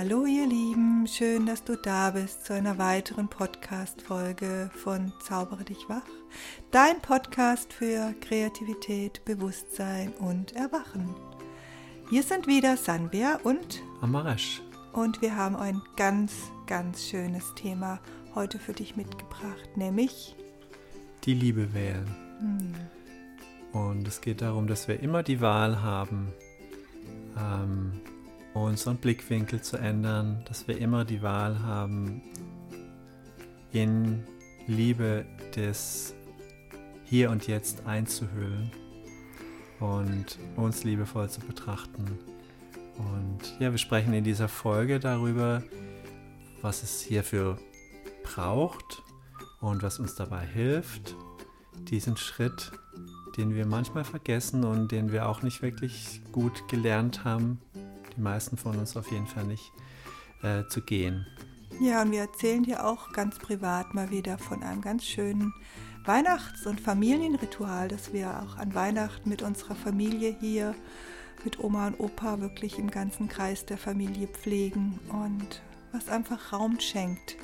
Hallo ihr Lieben, schön, dass du da bist zu einer weiteren Podcast-Folge von Zaubere dich wach, dein Podcast für Kreativität, Bewusstsein und Erwachen. Hier sind wieder Sanbia und Amaresh. Und wir haben ein ganz, ganz schönes Thema heute für dich mitgebracht, nämlich die Liebe wählen. Hm. Und es geht darum, dass wir immer die Wahl haben, ähm, unseren Blickwinkel zu ändern, dass wir immer die Wahl haben, in Liebe des Hier und Jetzt einzuhüllen und uns liebevoll zu betrachten. Und ja, wir sprechen in dieser Folge darüber, was es hierfür braucht und was uns dabei hilft, diesen Schritt, den wir manchmal vergessen und den wir auch nicht wirklich gut gelernt haben, die meisten von uns auf jeden Fall nicht, äh, zu gehen. Ja, und wir erzählen dir auch ganz privat mal wieder von einem ganz schönen Weihnachts- und Familienritual, das wir auch an Weihnachten mit unserer Familie hier, mit Oma und Opa wirklich im ganzen Kreis der Familie pflegen und was einfach Raum schenkt,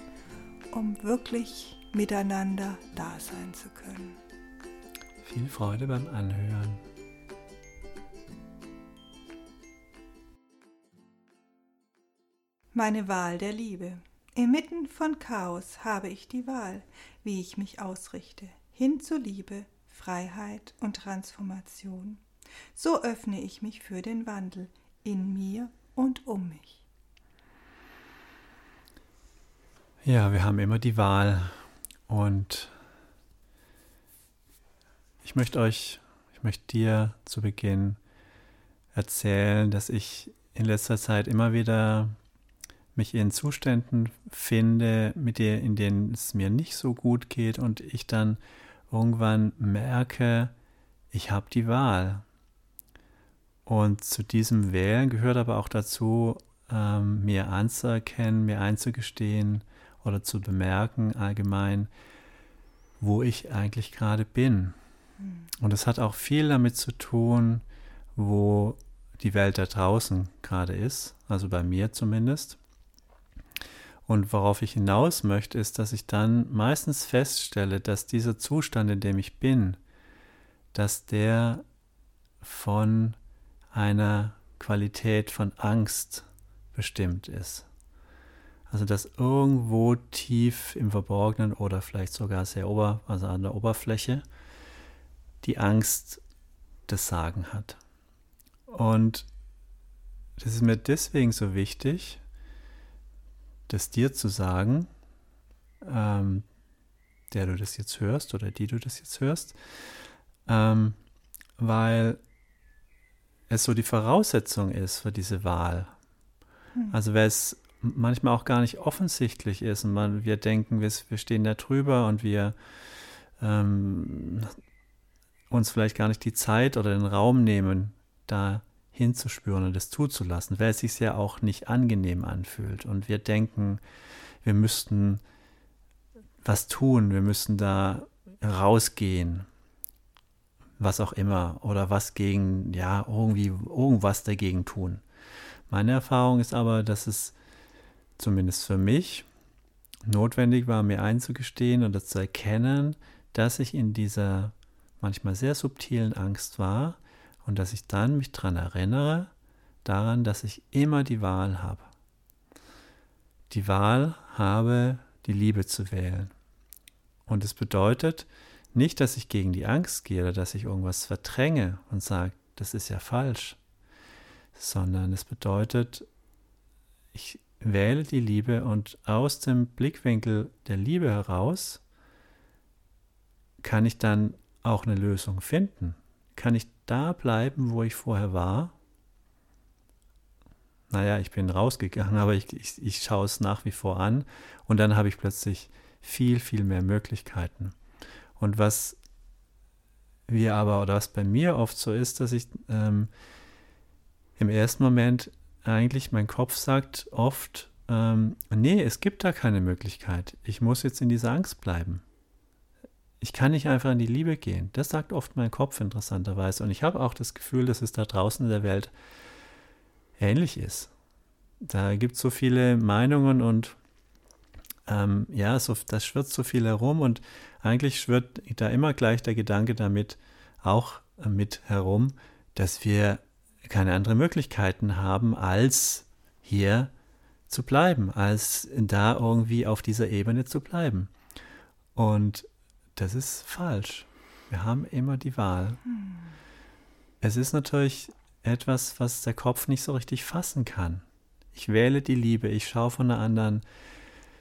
um wirklich miteinander da sein zu können. Viel Freude beim Anhören. Meine Wahl der Liebe. Inmitten von Chaos habe ich die Wahl, wie ich mich ausrichte, hin zu Liebe, Freiheit und Transformation. So öffne ich mich für den Wandel in mir und um mich. Ja, wir haben immer die Wahl und ich möchte euch, ich möchte dir zu Beginn erzählen, dass ich in letzter Zeit immer wieder mich in Zuständen finde, mit der, in denen es mir nicht so gut geht und ich dann irgendwann merke, ich habe die Wahl. Und zu diesem Wählen gehört aber auch dazu, ähm, mir anzuerkennen, mir einzugestehen oder zu bemerken allgemein, wo ich eigentlich gerade bin. Hm. Und es hat auch viel damit zu tun, wo die Welt da draußen gerade ist, also bei mir zumindest. Und worauf ich hinaus möchte, ist, dass ich dann meistens feststelle, dass dieser Zustand, in dem ich bin, dass der von einer Qualität von Angst bestimmt ist. Also dass irgendwo tief im Verborgenen oder vielleicht sogar sehr ober, also an der Oberfläche, die Angst das Sagen hat. Und das ist mir deswegen so wichtig, das dir zu sagen, ähm, der du das jetzt hörst oder die du das jetzt hörst, ähm, weil es so die Voraussetzung ist für diese Wahl. Hm. Also weil es manchmal auch gar nicht offensichtlich ist und man, wir denken, wir, wir stehen da drüber und wir ähm, uns vielleicht gar nicht die Zeit oder den Raum nehmen, da hinzuspüren und es zuzulassen, weil es sich ja auch nicht angenehm anfühlt. Und wir denken, wir müssten was tun, wir müssten da rausgehen, was auch immer, oder was gegen, ja, irgendwie irgendwas dagegen tun. Meine Erfahrung ist aber, dass es zumindest für mich notwendig war, mir einzugestehen und das zu erkennen, dass ich in dieser manchmal sehr subtilen Angst war, und dass ich dann mich daran erinnere, daran, dass ich immer die Wahl habe. Die Wahl habe, die Liebe zu wählen. Und es bedeutet nicht, dass ich gegen die Angst gehe oder dass ich irgendwas verdränge und sage, das ist ja falsch, sondern es bedeutet, ich wähle die Liebe und aus dem Blickwinkel der Liebe heraus kann ich dann auch eine Lösung finden. Kann ich da bleiben, wo ich vorher war. Naja, ich bin rausgegangen, aber ich, ich, ich schaue es nach wie vor an und dann habe ich plötzlich viel, viel mehr Möglichkeiten. Und was wir aber, oder was bei mir oft so ist, dass ich ähm, im ersten Moment eigentlich, mein Kopf sagt oft, ähm, nee, es gibt da keine Möglichkeit. Ich muss jetzt in dieser Angst bleiben. Ich kann nicht einfach in die Liebe gehen. Das sagt oft mein Kopf interessanterweise. Und ich habe auch das Gefühl, dass es da draußen in der Welt ähnlich ist. da gibt es so viele Meinungen und ähm, ja, so, das schwirrt so viel herum und eigentlich schwirrt da immer gleich der Gedanke damit auch mit herum, dass wir keine anderen Möglichkeiten haben, als hier zu bleiben, als da irgendwie auf dieser Ebene zu bleiben. Und das ist falsch. Wir haben immer die Wahl. Hm. Es ist natürlich etwas, was der Kopf nicht so richtig fassen kann. Ich wähle die Liebe, ich schaue von einer anderen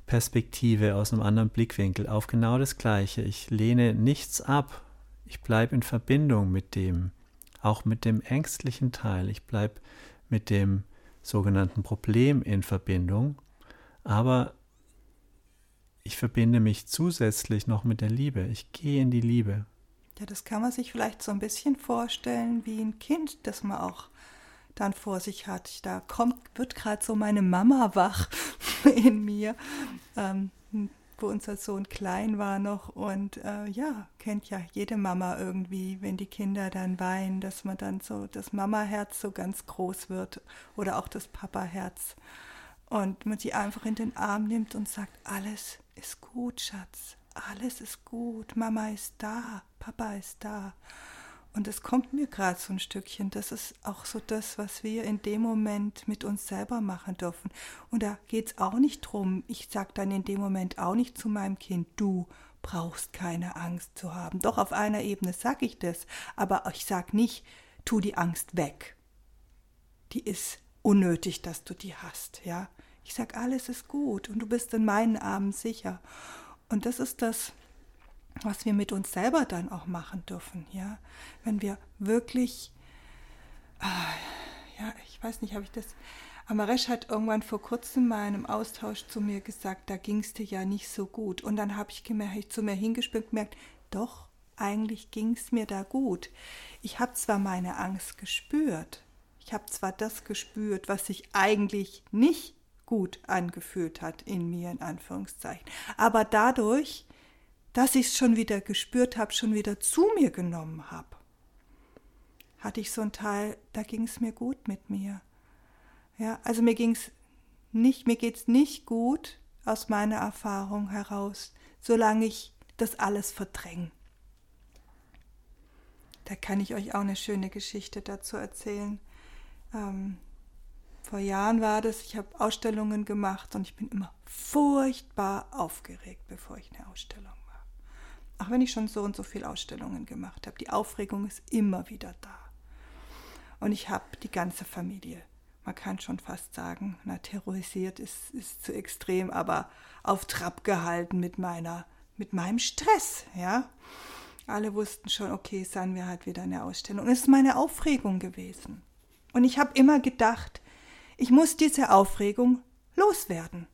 Perspektive, aus einem anderen Blickwinkel auf genau das Gleiche. Ich lehne nichts ab. Ich bleibe in Verbindung mit dem, auch mit dem ängstlichen Teil. Ich bleibe mit dem sogenannten Problem in Verbindung. Aber ich verbinde mich zusätzlich noch mit der Liebe. Ich gehe in die Liebe. Ja, das kann man sich vielleicht so ein bisschen vorstellen wie ein Kind, das man auch dann vor sich hat. Da kommt, wird gerade so meine Mama wach in mir, ähm, wo unser Sohn klein war noch. Und äh, ja, kennt ja jede Mama irgendwie, wenn die Kinder dann weinen, dass man dann so das Mama-Herz so ganz groß wird oder auch das Papa-Herz. Und man sie einfach in den Arm nimmt und sagt, alles ist gut, Schatz, alles ist gut, Mama ist da, Papa ist da. Und es kommt mir gerade so ein Stückchen. Das ist auch so das, was wir in dem Moment mit uns selber machen dürfen. Und da geht es auch nicht drum. Ich sage dann in dem Moment auch nicht zu meinem Kind, du brauchst keine Angst zu haben. Doch auf einer Ebene sage ich das. Aber ich sage nicht, tu die Angst weg. Die ist unnötig, dass du die hast. Ja, ich sage, alles ist gut und du bist in meinen Armen sicher. Und das ist das, was wir mit uns selber dann auch machen dürfen, ja, wenn wir wirklich, äh, ja, ich weiß nicht, habe ich das, Amaresh hat irgendwann vor kurzem mal in einem Austausch zu mir gesagt, da ging es dir ja nicht so gut. Und dann habe ich, gemerkt, ich zu mir hingespielt gemerkt, doch, eigentlich ging es mir da gut. Ich habe zwar meine Angst gespürt, ich habe zwar das gespürt, was sich eigentlich nicht gut angefühlt hat in mir, in Anführungszeichen, aber dadurch dass ich es schon wieder gespürt habe, schon wieder zu mir genommen habe, hatte ich so einen Teil, da ging es mir gut mit mir. Ja, also mir ging es nicht, mir geht es nicht gut aus meiner Erfahrung heraus, solange ich das alles verdränge. Da kann ich euch auch eine schöne Geschichte dazu erzählen. Ähm, vor Jahren war das, ich habe Ausstellungen gemacht und ich bin immer furchtbar aufgeregt, bevor ich eine Ausstellung auch wenn ich schon so und so viele Ausstellungen gemacht habe, die Aufregung ist immer wieder da. Und ich habe die ganze Familie, man kann schon fast sagen, na, terrorisiert ist, ist zu extrem, aber auf Trab gehalten mit meiner, mit meinem Stress, ja. Alle wussten schon, okay, sagen wir halt wieder eine Ausstellung. Es ist meine Aufregung gewesen. Und ich habe immer gedacht, ich muss diese Aufregung loswerden.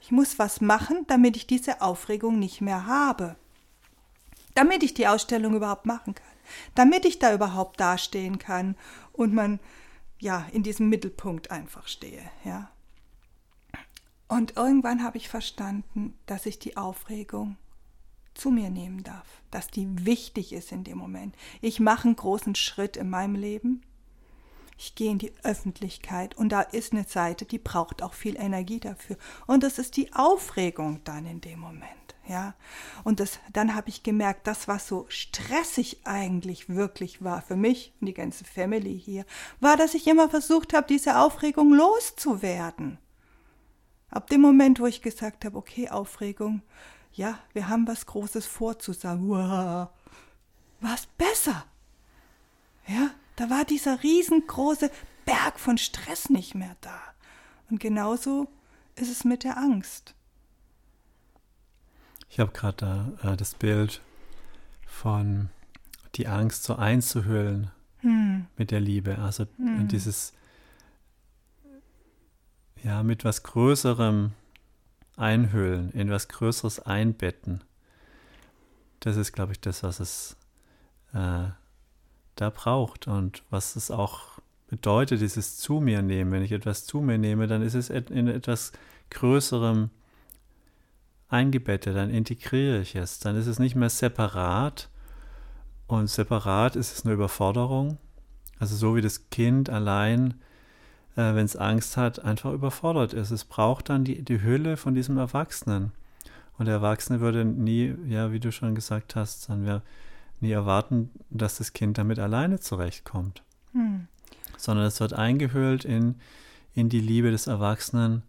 Ich muss was machen, damit ich diese Aufregung nicht mehr habe damit ich die Ausstellung überhaupt machen kann, damit ich da überhaupt dastehen kann und man ja in diesem Mittelpunkt einfach stehe, ja. Und irgendwann habe ich verstanden, dass ich die Aufregung zu mir nehmen darf, dass die wichtig ist in dem Moment. Ich mache einen großen Schritt in meinem Leben. Ich gehe in die Öffentlichkeit und da ist eine Seite, die braucht auch viel Energie dafür. Und das ist die Aufregung dann in dem Moment ja. Und das, dann habe ich gemerkt, das, was so stressig eigentlich wirklich war für mich und die ganze Family hier, war, dass ich immer versucht habe, diese Aufregung loszuwerden. Ab dem Moment, wo ich gesagt habe, okay, Aufregung, ja, wir haben was Großes vor zusammen, wow, war es besser. Ja, da war dieser riesengroße Berg von Stress nicht mehr da. Und genauso ist es mit der Angst. Ich habe gerade da äh, das Bild von die Angst so einzuhüllen hm. mit der Liebe. Also hm. dieses, ja, mit was Größerem einhüllen, in was Größeres einbetten. Das ist, glaube ich, das, was es äh, da braucht und was es auch bedeutet, dieses zu mir nehmen. Wenn ich etwas zu mir nehme, dann ist es in etwas Größerem eingebettet, dann integriere ich es. Dann ist es nicht mehr separat und separat ist es eine Überforderung. Also so wie das Kind allein äh, wenn es Angst hat, einfach überfordert ist. Es braucht dann die, die Hülle von diesem Erwachsenen. Und der Erwachsene würde nie, ja, wie du schon gesagt hast, dann wir nie erwarten, dass das Kind damit alleine zurechtkommt. Hm. Sondern es wird eingehüllt in, in die Liebe des Erwachsenen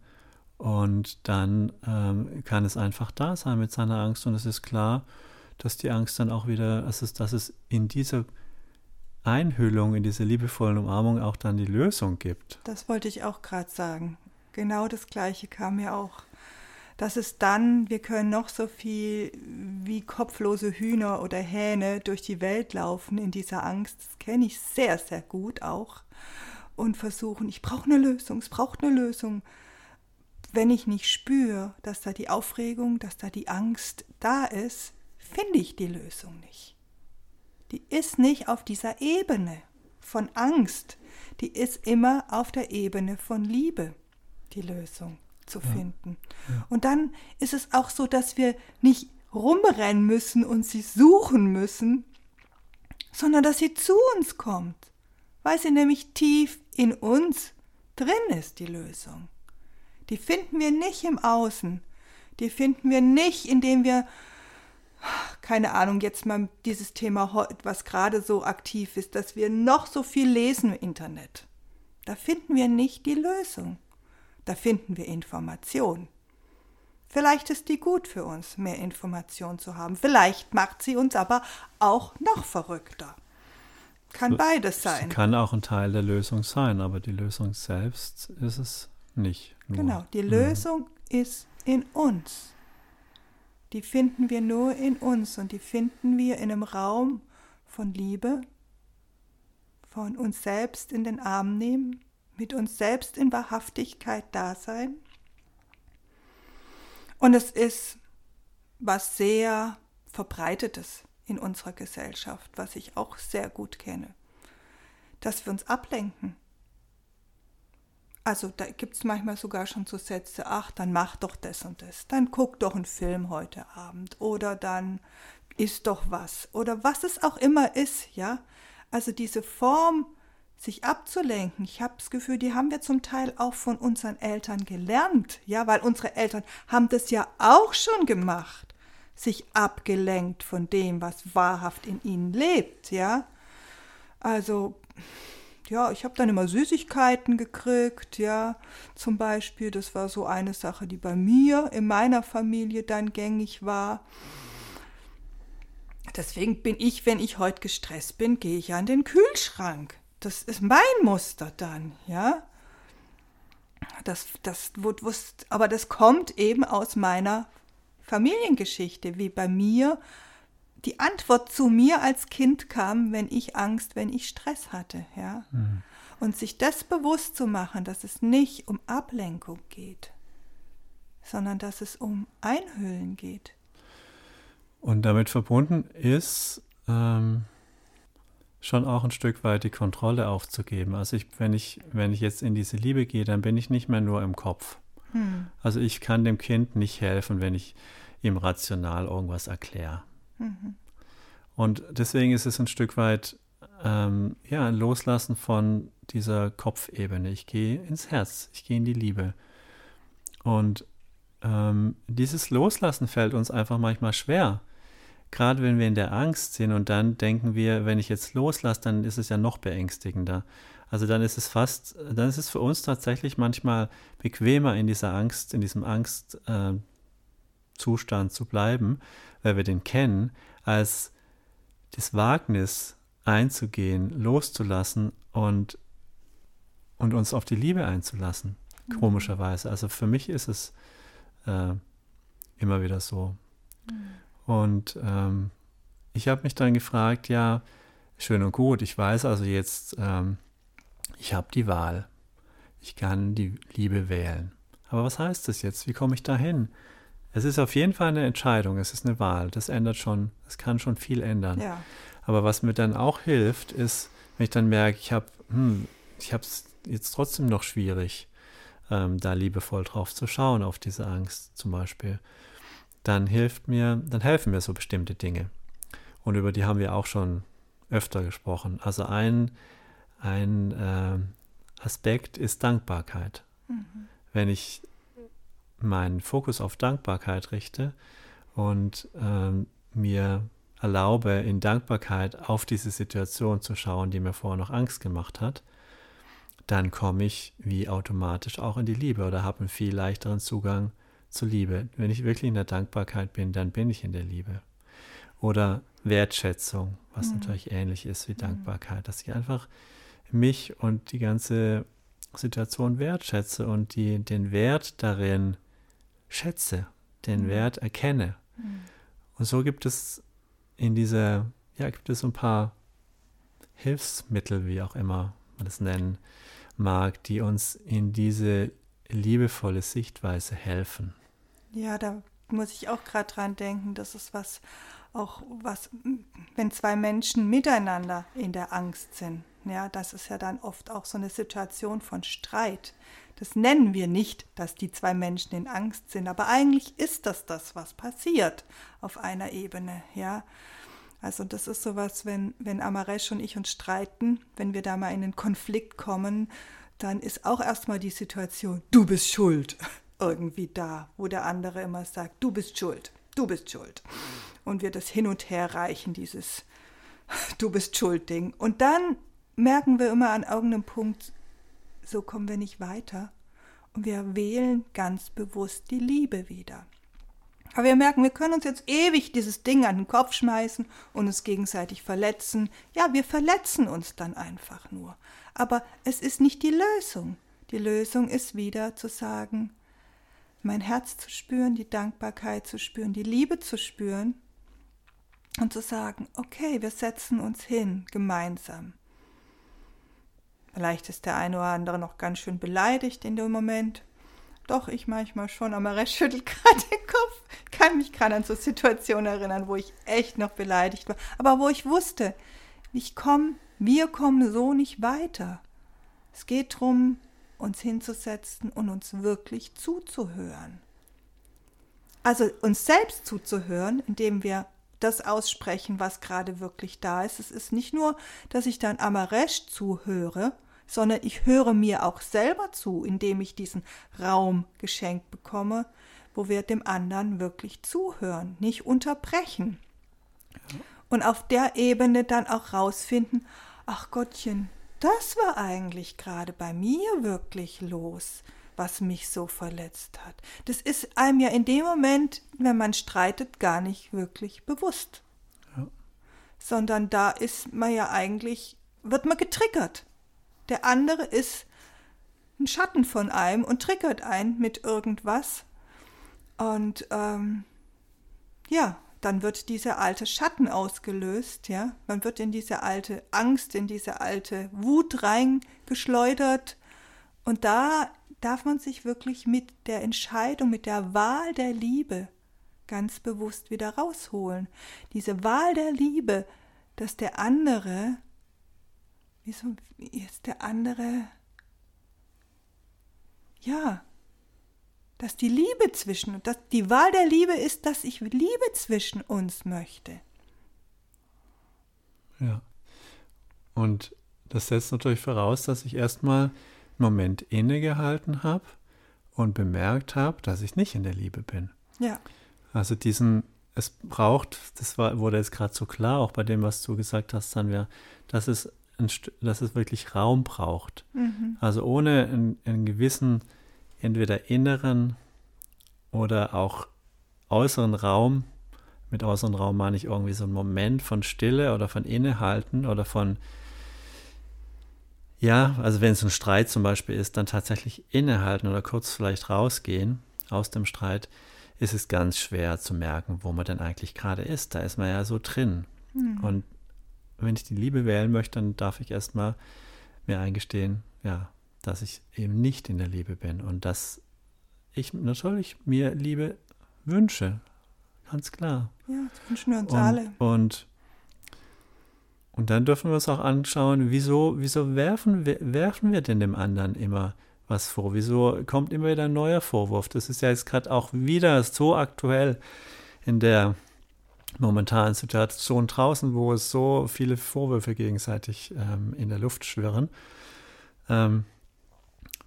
und dann ähm, kann es einfach da sein mit seiner Angst und es ist klar, dass die Angst dann auch wieder, also dass es in dieser Einhüllung, in dieser liebevollen Umarmung auch dann die Lösung gibt. Das wollte ich auch gerade sagen. Genau das Gleiche kam mir auch. Dass es dann, wir können noch so viel wie kopflose Hühner oder Hähne durch die Welt laufen in dieser Angst. Das kenne ich sehr, sehr gut auch. Und versuchen, ich brauche eine Lösung, es braucht eine Lösung. Wenn ich nicht spüre, dass da die Aufregung, dass da die Angst da ist, finde ich die Lösung nicht. Die ist nicht auf dieser Ebene von Angst, die ist immer auf der Ebene von Liebe, die Lösung zu ja. finden. Ja. Und dann ist es auch so, dass wir nicht rumrennen müssen und sie suchen müssen, sondern dass sie zu uns kommt, weil sie nämlich tief in uns drin ist, die Lösung. Die finden wir nicht im Außen, die finden wir nicht, indem wir keine Ahnung, jetzt mal dieses Thema, was gerade so aktiv ist, dass wir noch so viel lesen im Internet. Da finden wir nicht die Lösung. Da finden wir Information. Vielleicht ist die gut für uns, mehr Information zu haben. Vielleicht macht sie uns aber auch noch verrückter. Kann beides sein. Kann auch ein Teil der Lösung sein, aber die Lösung selbst ist es nicht. Nur. Genau, die Lösung ja. ist in uns die finden wir nur in uns und die finden wir in einem Raum von Liebe, von uns selbst in den Arm nehmen, mit uns selbst in Wahrhaftigkeit da sein. Und es ist was sehr verbreitetes in unserer Gesellschaft, was ich auch sehr gut kenne, dass wir uns ablenken also da gibt es manchmal sogar schon so Sätze, ach, dann mach doch das und das, dann guck doch einen Film heute Abend oder dann isst doch was oder was es auch immer ist, ja. Also diese Form, sich abzulenken, ich habe das Gefühl, die haben wir zum Teil auch von unseren Eltern gelernt, ja, weil unsere Eltern haben das ja auch schon gemacht, sich abgelenkt von dem, was wahrhaft in ihnen lebt, ja. Also ja, ich habe dann immer Süßigkeiten gekriegt, ja, zum Beispiel. Das war so eine Sache, die bei mir in meiner Familie dann gängig war. Deswegen bin ich, wenn ich heute gestresst bin, gehe ich an den Kühlschrank. Das ist mein Muster dann, ja. Das, das, aber das kommt eben aus meiner Familiengeschichte, wie bei mir die Antwort zu mir als Kind kam, wenn ich Angst, wenn ich Stress hatte, ja. Mhm. Und sich das bewusst zu machen, dass es nicht um Ablenkung geht, sondern dass es um Einhüllen geht. Und damit verbunden ist ähm, schon auch ein Stück weit die Kontrolle aufzugeben. Also ich, wenn ich, wenn ich jetzt in diese Liebe gehe, dann bin ich nicht mehr nur im Kopf. Hm. Also ich kann dem Kind nicht helfen, wenn ich ihm rational irgendwas erkläre. Und deswegen ist es ein Stück weit ähm, ja, ein Loslassen von dieser Kopfebene. Ich gehe ins Herz, ich gehe in die Liebe. Und ähm, dieses Loslassen fällt uns einfach manchmal schwer. Gerade wenn wir in der Angst sind und dann denken wir, wenn ich jetzt loslasse, dann ist es ja noch beängstigender. Also dann ist es fast, dann ist es für uns tatsächlich manchmal bequemer in dieser Angst, in diesem Angstzustand äh, zu bleiben, weil wir den kennen, als das Wagnis einzugehen, loszulassen und, und uns auf die Liebe einzulassen. Mhm. Komischerweise. Also für mich ist es äh, immer wieder so. Mhm. Und ähm, ich habe mich dann gefragt, ja, schön und gut, ich weiß also jetzt, ähm, ich habe die Wahl. Ich kann die Liebe wählen. Aber was heißt das jetzt? Wie komme ich da hin? Es ist auf jeden Fall eine Entscheidung, es ist eine Wahl. Das ändert schon, es kann schon viel ändern. Ja. Aber was mir dann auch hilft, ist, wenn ich dann merke, ich habe hm, ich es jetzt trotzdem noch schwierig, ähm, da liebevoll drauf zu schauen, auf diese Angst zum Beispiel, dann hilft mir, dann helfen mir so bestimmte Dinge. Und über die haben wir auch schon öfter gesprochen. Also ein, ein, äh, Aspekt ist Dankbarkeit. Mhm. Wenn ich meinen Fokus auf Dankbarkeit richte und ähm, mir erlaube, in Dankbarkeit auf diese Situation zu schauen, die mir vorher noch Angst gemacht hat, dann komme ich wie automatisch auch in die Liebe oder habe einen viel leichteren Zugang zur Liebe. Wenn ich wirklich in der Dankbarkeit bin, dann bin ich in der Liebe. Oder Wertschätzung, was mhm. natürlich ähnlich ist wie mhm. Dankbarkeit, dass ich einfach mich und die ganze Situation wertschätze und die, den Wert darin schätze, den mhm. Wert erkenne. Mhm. Und so gibt es in dieser, ja, gibt es ein paar Hilfsmittel, wie auch immer man das nennen mag, die uns in diese liebevolle Sichtweise helfen. Ja, da muss ich auch gerade dran denken. Das ist was, auch was, wenn zwei Menschen miteinander in der Angst sind. Ja, das ist ja dann oft auch so eine Situation von Streit. Das nennen wir nicht, dass die zwei Menschen in Angst sind, aber eigentlich ist das das, was passiert auf einer Ebene. Ja, also das ist sowas, wenn, wenn Amaresh und ich uns streiten, wenn wir da mal in einen Konflikt kommen, dann ist auch erstmal die Situation, du bist schuld, irgendwie da, wo der andere immer sagt, du bist schuld, du bist schuld. Und wir das hin und her reichen, dieses du bist schuld Ding. Und dann merken wir immer an irgendeinem Punkt, so kommen wir nicht weiter. Und wir wählen ganz bewusst die Liebe wieder. Aber wir merken, wir können uns jetzt ewig dieses Ding an den Kopf schmeißen und uns gegenseitig verletzen. Ja, wir verletzen uns dann einfach nur. Aber es ist nicht die Lösung. Die Lösung ist wieder zu sagen, mein Herz zu spüren, die Dankbarkeit zu spüren, die Liebe zu spüren und zu sagen, okay, wir setzen uns hin gemeinsam. Vielleicht ist der eine oder andere noch ganz schön beleidigt in dem Moment. Doch, ich manchmal schon, aber Recht schüttelt gerade den Kopf. Kann mich gerade an so Situationen erinnern, wo ich echt noch beleidigt war. Aber wo ich wusste, ich komme, wir kommen so nicht weiter. Es geht darum, uns hinzusetzen und uns wirklich zuzuhören. Also uns selbst zuzuhören, indem wir das aussprechen, was gerade wirklich da ist. Es ist nicht nur, dass ich dann Amaresh zuhöre, sondern ich höre mir auch selber zu, indem ich diesen Raum geschenkt bekomme, wo wir dem anderen wirklich zuhören, nicht unterbrechen. Und auf der Ebene dann auch rausfinden, ach Gottchen, das war eigentlich gerade bei mir wirklich los, was mich so verletzt hat. Das ist einem ja in dem Moment, wenn man streitet, gar nicht wirklich bewusst. Ja. Sondern da ist man ja eigentlich, wird man getriggert. Der andere ist ein Schatten von einem und triggert einen mit irgendwas. Und ähm, ja, dann wird dieser alte Schatten ausgelöst, ja. Man wird in diese alte Angst, in diese alte Wut reingeschleudert. Und da darf man sich wirklich mit der Entscheidung, mit der Wahl der Liebe ganz bewusst wieder rausholen. Diese Wahl der Liebe, dass der andere wieso ist der andere, ja, dass die Liebe zwischen, dass die Wahl der Liebe ist, dass ich Liebe zwischen uns möchte. Ja. Und das setzt natürlich voraus, dass ich erstmal einen Moment innegehalten habe und bemerkt habe, dass ich nicht in der Liebe bin. Ja. Also diesen, es braucht, das war, wurde jetzt gerade so klar, auch bei dem, was du gesagt hast, Sandra, dass es dass es wirklich Raum braucht. Mhm. Also ohne einen, einen, gewissen, entweder inneren oder auch äußeren Raum, mit äußeren Raum meine ich irgendwie so einen Moment von Stille oder von Innehalten oder von, ja, also wenn es ein Streit zum Beispiel ist, dann tatsächlich innehalten oder kurz vielleicht rausgehen aus dem Streit, ist es ganz schwer zu merken, wo man denn eigentlich gerade ist. Da ist man ja so drin. Mhm. Und wenn ich die Liebe wählen möchte, dann darf ich erstmal mir eingestehen, ja, dass ich eben nicht in der Liebe bin und dass ich natürlich mir Liebe wünsche. Ganz klar. Ja, das wünschen wir uns und, alle. Und, und dann dürfen wir uns auch anschauen, wieso, wieso werfen, wir, werfen wir denn dem anderen immer was vor? Wieso kommt immer wieder ein neuer Vorwurf? Das ist ja jetzt gerade auch wieder so aktuell in der momentanen Situation draußen, wo es so viele Vorwürfe gegenseitig ähm, in der Luft schwirren. Ähm,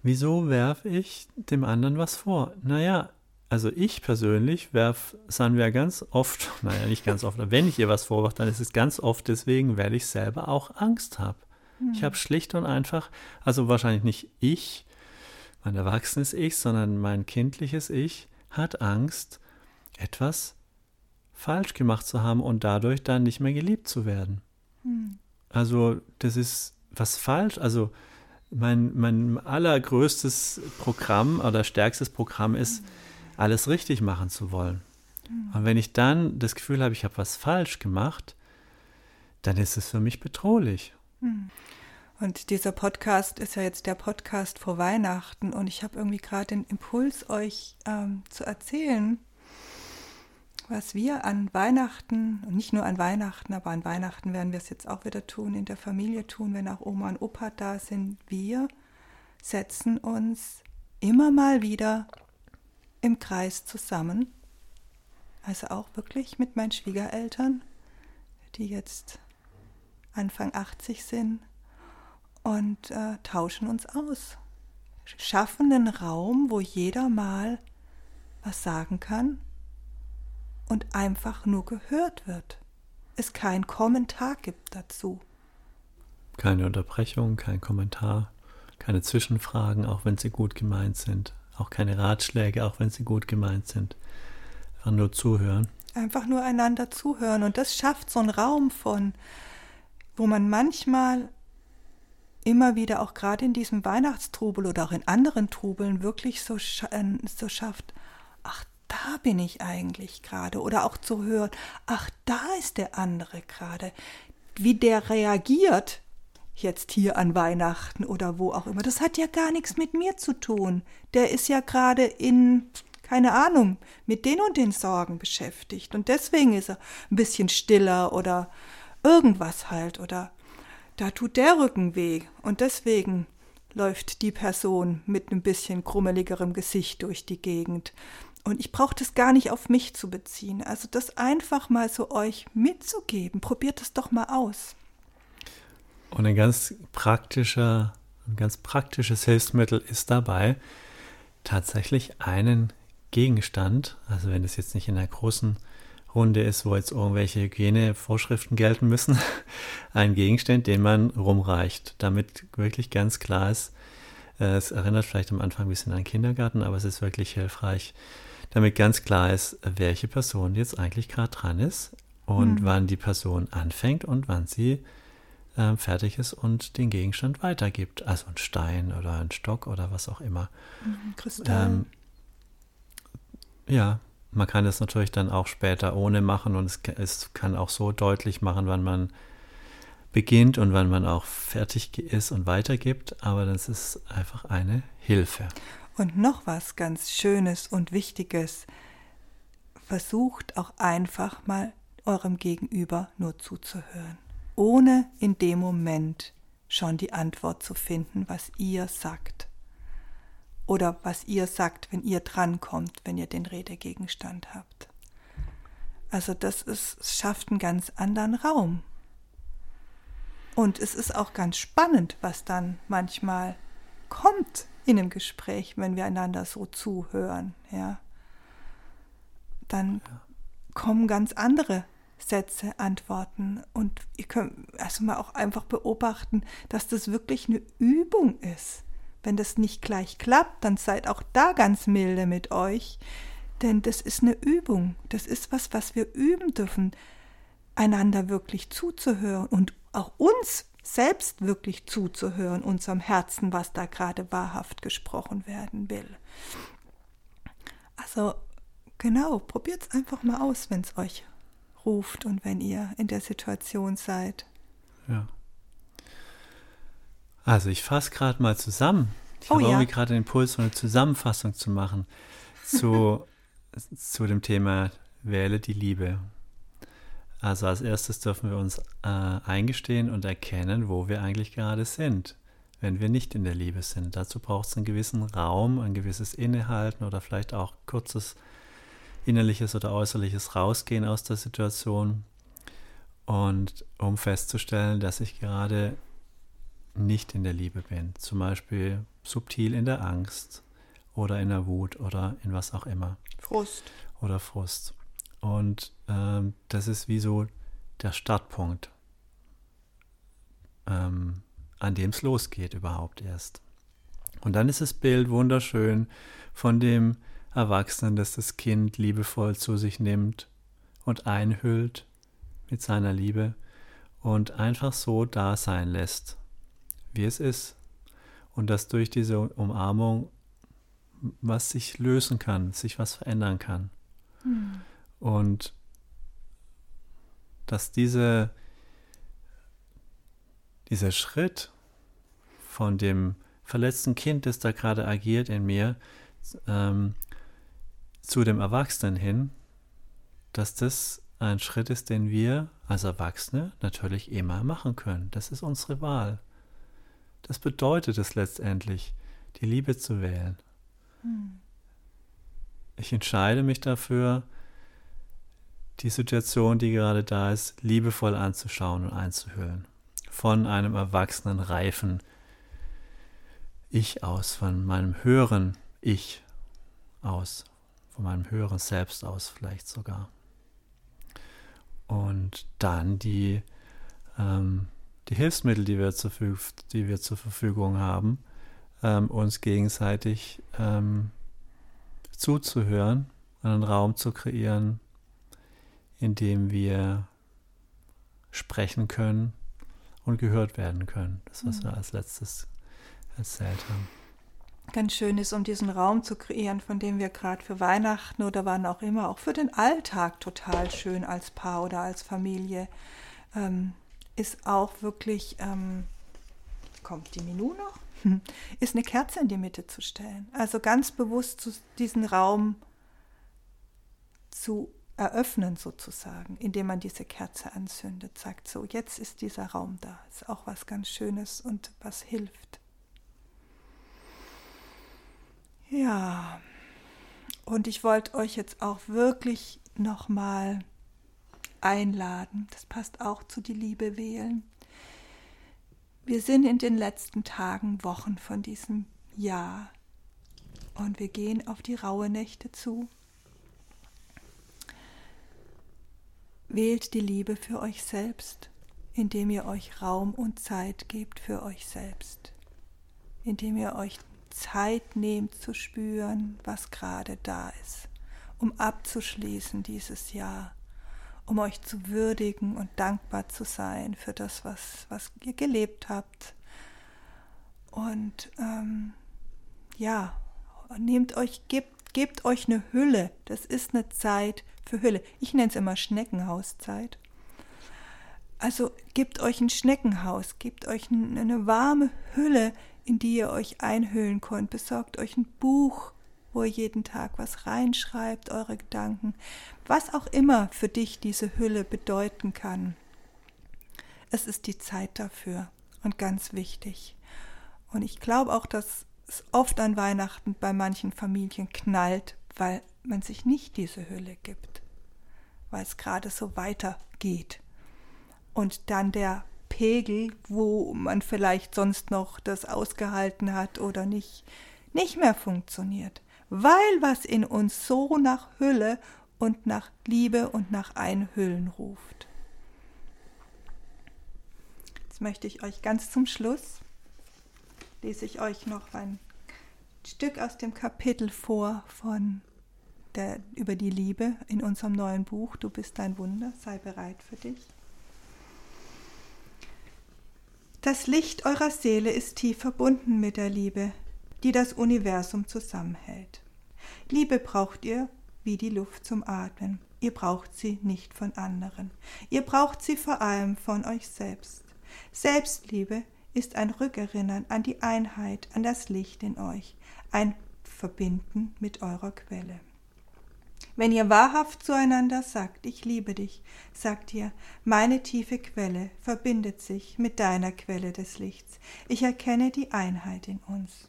wieso werfe ich dem anderen was vor? Naja, also ich persönlich werfe Sanvia ganz oft, naja, nicht ganz oft, aber wenn ich ihr was vorwerfe, dann ist es ganz oft deswegen, weil ich selber auch Angst habe. Hm. Ich habe schlicht und einfach, also wahrscheinlich nicht ich, mein erwachsenes Ich, sondern mein kindliches Ich hat Angst, etwas falsch gemacht zu haben und dadurch dann nicht mehr geliebt zu werden. Hm. Also das ist was falsch, also mein, mein allergrößtes Programm oder stärkstes Programm ist, alles richtig machen zu wollen. Mhm. Und wenn ich dann das Gefühl habe, ich habe was falsch gemacht, dann ist es für mich bedrohlich. Mhm. Und dieser Podcast ist ja jetzt der Podcast vor Weihnachten und ich habe irgendwie gerade den Impuls, euch ähm, zu erzählen, was wir an Weihnachten, und nicht nur an Weihnachten, aber an Weihnachten werden wir es jetzt auch wieder tun, in der Familie tun, wenn auch Oma und Opa da sind, wir setzen uns immer mal wieder im Kreis zusammen. Also auch wirklich mit meinen Schwiegereltern, die jetzt Anfang 80 sind, und äh, tauschen uns aus. Schaffen einen Raum, wo jeder mal was sagen kann und einfach nur gehört wird. Es kein Kommentar gibt dazu. Keine Unterbrechung, kein Kommentar, keine Zwischenfragen, auch wenn sie gut gemeint sind. Auch keine Ratschläge, auch wenn sie gut gemeint sind. Einfach nur zuhören. Einfach nur einander zuhören. Und das schafft so einen Raum von, wo man manchmal immer wieder auch gerade in diesem Weihnachtstrubel oder auch in anderen Trubeln wirklich so, äh, so schafft, da bin ich eigentlich gerade. Oder auch zu hören, ach, da ist der andere gerade. Wie der reagiert jetzt hier an Weihnachten oder wo auch immer. Das hat ja gar nichts mit mir zu tun. Der ist ja gerade in, keine Ahnung, mit den und den Sorgen beschäftigt. Und deswegen ist er ein bisschen stiller oder irgendwas halt. Oder da tut der Rücken weh. Und deswegen läuft die Person mit ein bisschen krummeligerem Gesicht durch die Gegend. Und ich brauche das gar nicht auf mich zu beziehen. Also das einfach mal so euch mitzugeben. Probiert es doch mal aus. Und ein ganz praktischer, ein ganz praktisches Hilfsmittel ist dabei, tatsächlich einen Gegenstand, also wenn es jetzt nicht in einer großen Runde ist, wo jetzt irgendwelche Hygienevorschriften gelten müssen, einen Gegenstand, den man rumreicht, damit wirklich ganz klar ist, äh, es erinnert vielleicht am Anfang ein bisschen an Kindergarten, aber es ist wirklich hilfreich, damit ganz klar ist, welche Person jetzt eigentlich gerade dran ist und mhm. wann die Person anfängt und wann sie äh, fertig ist und den Gegenstand weitergibt. Also ein Stein oder ein Stock oder was auch immer. Mhm, Kristall. Ähm, ja, man kann das natürlich dann auch später ohne machen und es, es kann auch so deutlich machen, wann man beginnt und wann man auch fertig ist und weitergibt, aber das ist einfach eine Hilfe. Und noch was ganz Schönes und Wichtiges. Versucht auch einfach mal eurem Gegenüber nur zuzuhören, ohne in dem Moment schon die Antwort zu finden, was ihr sagt. Oder was ihr sagt, wenn ihr drankommt, wenn ihr den Redegegenstand habt. Also das ist, es schafft einen ganz anderen Raum. Und es ist auch ganz spannend, was dann manchmal kommt in einem Gespräch, wenn wir einander so zuhören, ja, dann ja. kommen ganz andere Sätze, Antworten und ihr könnt erstmal auch einfach beobachten, dass das wirklich eine Übung ist. Wenn das nicht gleich klappt, dann seid auch da ganz milde mit euch, denn das ist eine Übung. Das ist was, was wir üben dürfen, einander wirklich zuzuhören und auch uns selbst wirklich zuzuhören, unserem Herzen, was da gerade wahrhaft gesprochen werden will. Also genau, probiert es einfach mal aus, wenn es euch ruft und wenn ihr in der Situation seid. Ja. Also ich fasse gerade mal zusammen. Ich oh, habe ja. irgendwie gerade den Impuls, so eine Zusammenfassung zu machen zu, zu dem Thema Wähle die Liebe. Also als erstes dürfen wir uns äh, eingestehen und erkennen, wo wir eigentlich gerade sind, wenn wir nicht in der Liebe sind. Dazu braucht es einen gewissen Raum, ein gewisses Innehalten oder vielleicht auch kurzes innerliches oder äußerliches Rausgehen aus der Situation. Und um festzustellen, dass ich gerade nicht in der Liebe bin. Zum Beispiel subtil in der Angst oder in der Wut oder in was auch immer. Frust. Oder Frust. Und ähm, das ist wie so der Startpunkt, ähm, an dem es losgeht überhaupt erst. Und dann ist das Bild wunderschön von dem Erwachsenen, das das Kind liebevoll zu sich nimmt und einhüllt mit seiner Liebe und einfach so da sein lässt, wie es ist. Und dass durch diese Umarmung was sich lösen kann, sich was verändern kann. Hm. Und dass diese, dieser Schritt von dem verletzten Kind, das da gerade agiert in mir, ähm, zu dem Erwachsenen hin, dass das ein Schritt ist, den wir als Erwachsene natürlich immer machen können. Das ist unsere Wahl. Das bedeutet es letztendlich, die Liebe zu wählen. Hm. Ich entscheide mich dafür, die Situation, die gerade da ist, liebevoll anzuschauen und einzuhüllen. Von einem erwachsenen, reifen Ich aus, von meinem höheren Ich aus, von meinem höheren Selbst aus vielleicht sogar. Und dann die, ähm, die Hilfsmittel, die wir, zur, die wir zur Verfügung haben, ähm, uns gegenseitig ähm, zuzuhören, einen Raum zu kreieren, in dem wir sprechen können und gehört werden können. Das, was mhm. wir als letztes erzählt haben. Ganz schön ist, um diesen Raum zu kreieren, von dem wir gerade für Weihnachten oder wann auch immer, auch für den Alltag total schön als Paar oder als Familie, ähm, ist auch wirklich, ähm, kommt die Minu noch? ist eine Kerze in die Mitte zu stellen. Also ganz bewusst zu, diesen Raum zu eröffnen sozusagen, indem man diese Kerze anzündet, sagt so, jetzt ist dieser Raum da. Ist auch was ganz Schönes und was hilft. Ja, und ich wollte euch jetzt auch wirklich nochmal einladen, das passt auch zu die Liebe wählen, wir sind in den letzten Tagen, Wochen von diesem Jahr und wir gehen auf die raue Nächte zu. Wählt die Liebe für euch selbst, indem ihr euch Raum und Zeit gebt für euch selbst, indem ihr euch Zeit nehmt zu spüren, was gerade da ist, um abzuschließen dieses Jahr um euch zu würdigen und dankbar zu sein für das, was, was ihr gelebt habt. Und ähm, ja, nehmt euch, gebt, gebt euch eine Hülle. Das ist eine Zeit für Hülle. Ich nenne es immer Schneckenhauszeit. Also gebt euch ein Schneckenhaus, gebt euch eine warme Hülle, in die ihr euch einhüllen könnt. Besorgt euch ein Buch, wo ihr jeden Tag was reinschreibt, eure Gedanken, was auch immer für dich diese Hülle bedeuten kann. Es ist die Zeit dafür und ganz wichtig. Und ich glaube auch, dass es oft an Weihnachten bei manchen Familien knallt, weil man sich nicht diese Hülle gibt, weil es gerade so weitergeht. Und dann der Pegel, wo man vielleicht sonst noch das ausgehalten hat oder nicht, nicht mehr funktioniert weil was in uns so nach Hülle und nach Liebe und nach Einhüllen ruft. Jetzt möchte ich euch ganz zum Schluss, lese ich euch noch ein Stück aus dem Kapitel vor von der, über die Liebe in unserem neuen Buch Du bist ein Wunder, sei bereit für dich. Das Licht eurer Seele ist tief verbunden mit der Liebe, die das Universum zusammenhält. Liebe braucht ihr wie die Luft zum Atmen. Ihr braucht sie nicht von anderen. Ihr braucht sie vor allem von euch selbst. Selbstliebe ist ein Rückerinnern an die Einheit, an das Licht in euch, ein Verbinden mit eurer Quelle. Wenn ihr wahrhaft zueinander sagt, ich liebe dich, sagt ihr, meine tiefe Quelle verbindet sich mit deiner Quelle des Lichts. Ich erkenne die Einheit in uns.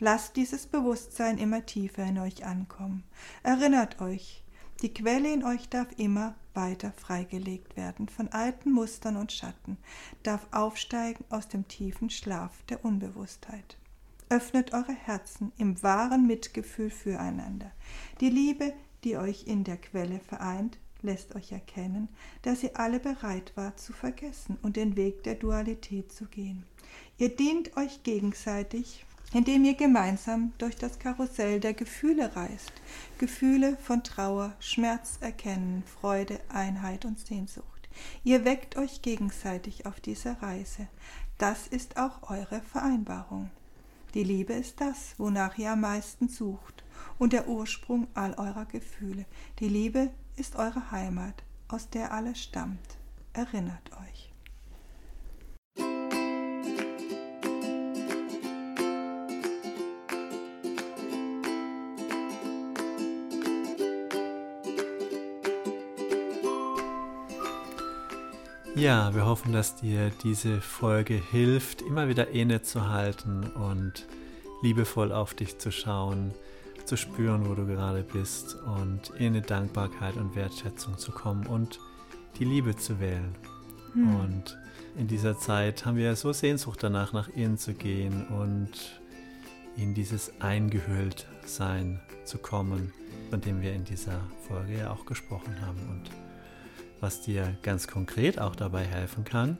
Lasst dieses Bewusstsein immer tiefer in euch ankommen. Erinnert euch, Die Quelle in euch darf immer weiter freigelegt werden von alten Mustern und Schatten, darf aufsteigen aus dem tiefen Schlaf der Unbewusstheit. Öffnet eure Herzen im wahren Mitgefühl füreinander. Die Liebe, die euch in der Quelle vereint, lässt euch erkennen, dass ihr alle bereit wart zu vergessen und den Weg der Dualität zu gehen. Ihr dient euch gegenseitig, indem ihr gemeinsam durch das Karussell der Gefühle reist. Gefühle von Trauer, Schmerz erkennen, Freude, Einheit und Sehnsucht. Ihr weckt euch gegenseitig auf dieser Reise. Das ist auch eure Vereinbarung. Die Liebe ist das, wonach ihr am meisten sucht und der Ursprung all eurer Gefühle. Die Liebe ist eure Heimat, aus der alles stammt. Erinnert euch. Ja, wir hoffen, dass dir diese Folge hilft, immer wieder innezuhalten und liebevoll auf dich zu schauen, zu spüren, wo du gerade bist und in eine Dankbarkeit und Wertschätzung zu kommen und die Liebe zu wählen. Hm. Und in dieser Zeit haben wir so Sehnsucht danach, nach innen zu gehen und in dieses Eingehülltsein zu kommen, von dem wir in dieser Folge ja auch gesprochen haben. Und was dir ganz konkret auch dabei helfen kann,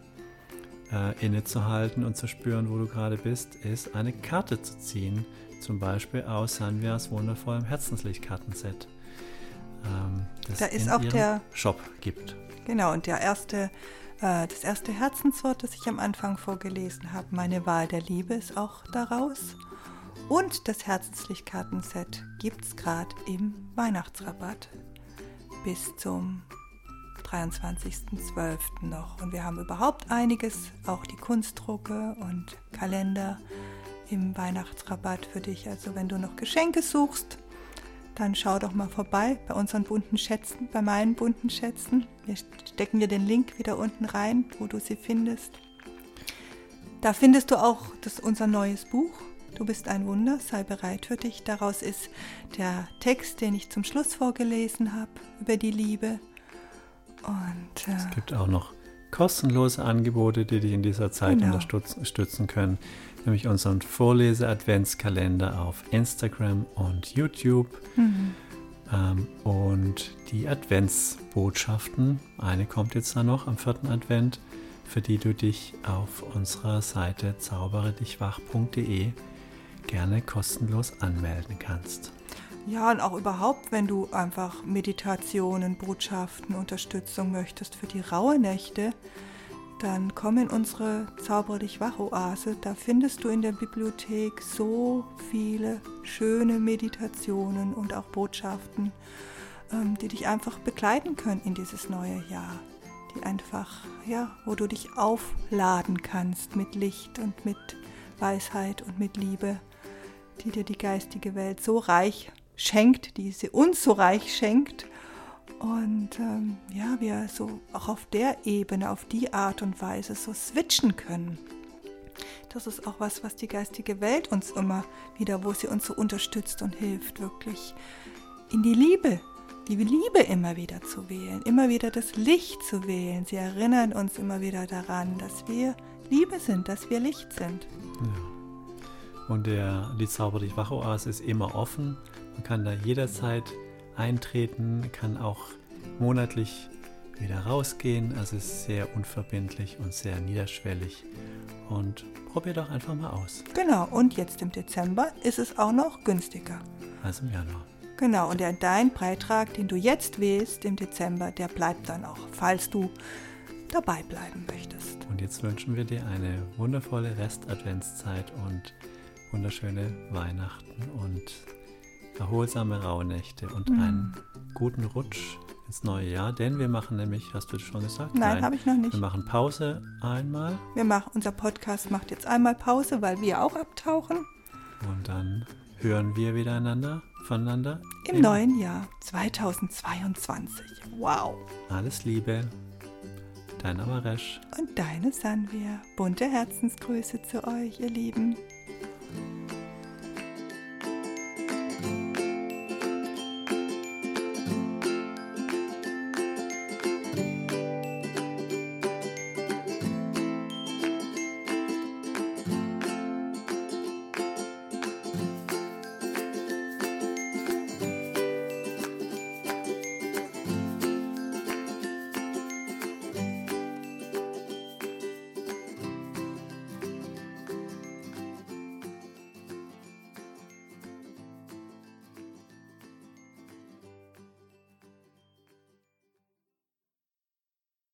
äh, innezuhalten und zu spüren, wo du gerade bist, ist eine Karte zu ziehen, zum Beispiel aus Sanvias wundervollem Herzenslichtkartenset, ähm, das da ist in auch ihrem der Shop gibt. Genau, und der erste, äh, das erste Herzenswort, das ich am Anfang vorgelesen habe, meine Wahl der Liebe, ist auch daraus. Und das Herzenslichtkartenset gibt es gerade im Weihnachtsrabatt bis zum 23.12. noch. Und wir haben überhaupt einiges, auch die Kunstdrucke und Kalender im Weihnachtsrabatt für dich. Also wenn du noch Geschenke suchst, dann schau doch mal vorbei bei unseren bunten Schätzen, bei meinen bunten Schätzen. Wir stecken dir den Link wieder unten rein, wo du sie findest. Da findest du auch das, unser neues Buch. Du bist ein Wunder, sei bereit für dich. Daraus ist der Text, den ich zum Schluss vorgelesen habe, über die Liebe. Und, äh, es gibt auch noch kostenlose Angebote, die dich in dieser Zeit genau. unterstützen können, nämlich unseren Vorlese-Adventskalender auf Instagram und YouTube mhm. ähm, und die Adventsbotschaften. Eine kommt jetzt da noch am vierten Advent, für die du dich auf unserer Seite zauberedichwach.de gerne kostenlos anmelden kannst. Ja, und auch überhaupt, wenn du einfach Meditationen, Botschaften, Unterstützung möchtest für die raue Nächte, dann komm in unsere Zauberlich Wach-Oase. Da findest du in der Bibliothek so viele schöne Meditationen und auch Botschaften, ähm, die dich einfach begleiten können in dieses neue Jahr. Die einfach, ja, wo du dich aufladen kannst mit Licht und mit Weisheit und mit Liebe, die dir die geistige Welt so reich schenkt, die sie uns so reich schenkt. Und ähm, ja, wir so auch auf der Ebene, auf die Art und Weise so switchen können. Das ist auch was, was die geistige Welt uns immer wieder, wo sie uns so unterstützt und hilft, wirklich in die Liebe, die Liebe immer wieder zu wählen, immer wieder das Licht zu wählen. Sie erinnern uns immer wieder daran, dass wir Liebe sind, dass wir Licht sind. Ja. Und der, die Zauber dich Wachoase ist immer offen man kann da jederzeit eintreten, kann auch monatlich wieder rausgehen. Also es ist sehr unverbindlich und sehr niederschwellig. Und probier doch einfach mal aus. Genau, und jetzt im Dezember ist es auch noch günstiger. Also im Januar. Genau, und der, dein Beitrag, den du jetzt wählst im Dezember, der bleibt dann auch, falls du dabei bleiben möchtest. Und jetzt wünschen wir dir eine wundervolle Rest-Adventszeit und wunderschöne Weihnachten und erholsame Rauhnächte und mhm. einen guten Rutsch ins neue Jahr, denn wir machen nämlich, hast du schon gesagt? Nein, habe ich noch nicht. Wir machen Pause einmal. Wir machen, unser Podcast macht jetzt einmal Pause, weil wir auch abtauchen. Und dann hören wir wieder einander, voneinander. Im, Im neuen Jahr 2022. Wow. Alles Liebe. Dein Amaresh. Und deine Sanvia. Bunte Herzensgrüße zu euch, ihr Lieben.